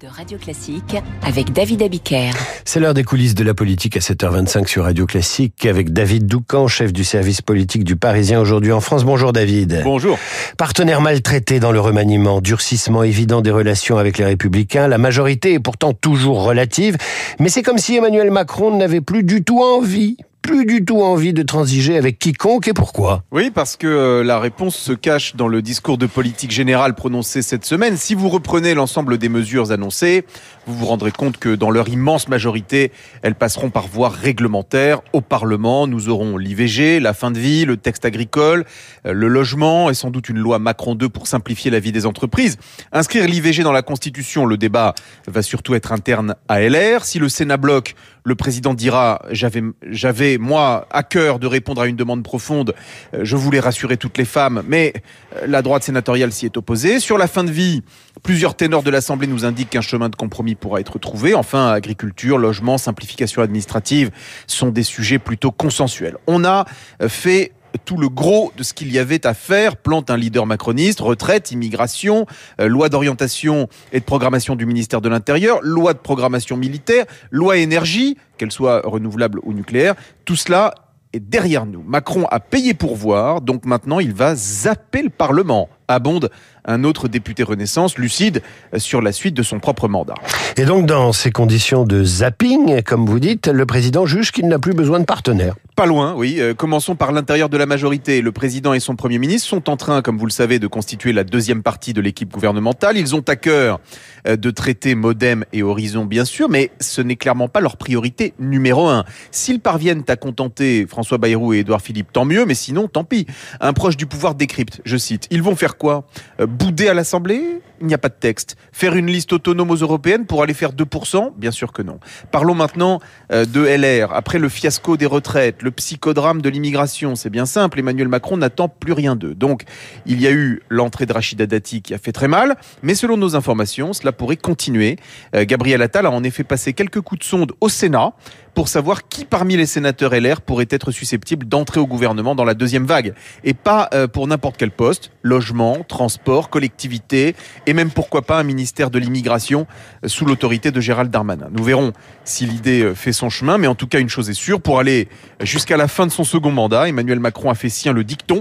de Radio Classique avec David Abiker. C'est l'heure des coulisses de la politique à 7h25 sur Radio Classique avec David Doucan, chef du service politique du Parisien aujourd'hui en France. Bonjour David. Bonjour. Partenaire maltraité dans le remaniement, durcissement évident des relations avec les républicains, la majorité est pourtant toujours relative, mais c'est comme si Emmanuel Macron n'avait plus du tout envie plus du tout envie de transiger avec quiconque et pourquoi Oui, parce que euh, la réponse se cache dans le discours de politique générale prononcé cette semaine. Si vous reprenez l'ensemble des mesures annoncées, vous vous rendrez compte que dans leur immense majorité, elles passeront par voie réglementaire au Parlement. Nous aurons l'IVG, la fin de vie, le texte agricole, euh, le logement et sans doute une loi Macron 2 pour simplifier la vie des entreprises. Inscrire l'IVG dans la Constitution, le débat va surtout être interne à LR. Si le Sénat bloque, le président dira j'avais moi à cœur de répondre à une demande profonde. Euh, je voulais rassurer toutes les femmes, mais euh, la droite sénatoriale s'y est opposée. Sur la fin de vie, plusieurs ténors de l'Assemblée nous indiquent qu'un chemin de compromis pourra être trouvé. Enfin, agriculture, logement, simplification administrative sont des sujets plutôt consensuels. On a euh, fait tout le gros de ce qu'il y avait à faire. Plante un leader macroniste, retraite, immigration, euh, loi d'orientation et de programmation du ministère de l'Intérieur, loi de programmation militaire, loi énergie, qu'elle soit renouvelable ou nucléaire. Tout cela est derrière nous. Macron a payé pour voir, donc maintenant il va zapper le Parlement. Abonde un autre député Renaissance, lucide sur la suite de son propre mandat. Et donc, dans ces conditions de zapping, comme vous dites, le président juge qu'il n'a plus besoin de partenaires. Pas loin, oui. Euh, commençons par l'intérieur de la majorité. Le président et son premier ministre sont en train, comme vous le savez, de constituer la deuxième partie de l'équipe gouvernementale. Ils ont à cœur euh, de traiter Modem et Horizon, bien sûr, mais ce n'est clairement pas leur priorité numéro un. S'ils parviennent à contenter François Bayrou et Édouard Philippe, tant mieux, mais sinon, tant pis. Un proche du pouvoir décrypte, je cite, ils vont faire quoi? Euh, Bouder à l'Assemblée? Il n'y a pas de texte. Faire une liste autonome aux européennes pour aller faire 2% Bien sûr que non. Parlons maintenant de LR. Après le fiasco des retraites, le psychodrame de l'immigration. C'est bien simple, Emmanuel Macron n'attend plus rien d'eux. Donc, il y a eu l'entrée de Rachida Dati qui a fait très mal, mais selon nos informations, cela pourrait continuer. Euh, Gabriel Attal a en effet passé quelques coups de sonde au Sénat pour savoir qui parmi les sénateurs LR pourrait être susceptible d'entrer au gouvernement dans la deuxième vague. Et pas euh, pour n'importe quel poste, logement, transport, collectivité, et même pourquoi pas un ministère de l'immigration euh, sous l'autorité de Gérald Darmanin. Nous verrons si l'idée euh, fait son chemin, mais en tout cas une chose est sûre, pour aller jusqu'à la fin de son second mandat, Emmanuel Macron a fait sien le dicton,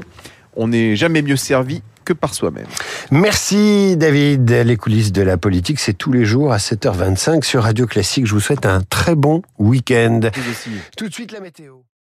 on n'est jamais mieux servi que par soi-même. Merci David. Les coulisses de la politique, c'est tous les jours à 7h25 sur Radio Classique. Je vous souhaite un très bon week-end. Tout de suite la météo.